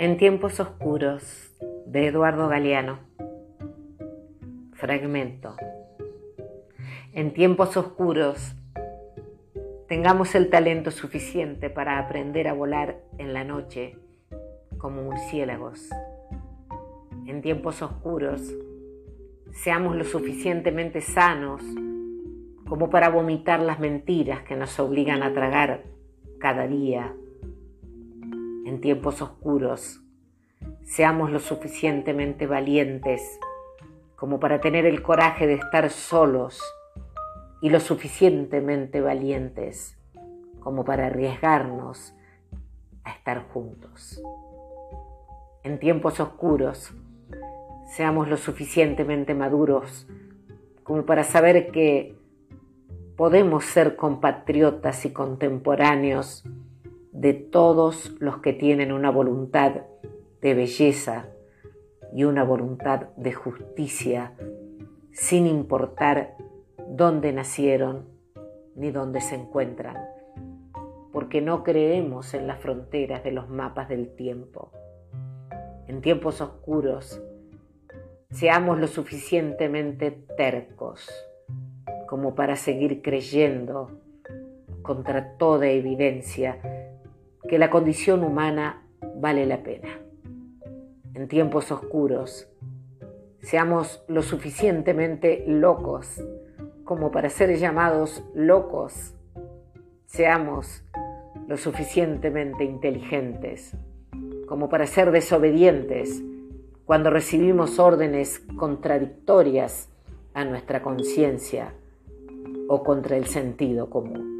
En tiempos oscuros de Eduardo Galeano. Fragmento. En tiempos oscuros tengamos el talento suficiente para aprender a volar en la noche como murciélagos. En tiempos oscuros seamos lo suficientemente sanos como para vomitar las mentiras que nos obligan a tragar cada día en tiempos oscuros, seamos lo suficientemente valientes como para tener el coraje de estar solos y lo suficientemente valientes como para arriesgarnos a estar juntos. En tiempos oscuros, seamos lo suficientemente maduros como para saber que podemos ser compatriotas y contemporáneos de todos los que tienen una voluntad de belleza y una voluntad de justicia, sin importar dónde nacieron ni dónde se encuentran, porque no creemos en las fronteras de los mapas del tiempo. En tiempos oscuros, seamos lo suficientemente tercos como para seguir creyendo contra toda evidencia que la condición humana vale la pena. En tiempos oscuros, seamos lo suficientemente locos como para ser llamados locos. Seamos lo suficientemente inteligentes como para ser desobedientes cuando recibimos órdenes contradictorias a nuestra conciencia o contra el sentido común.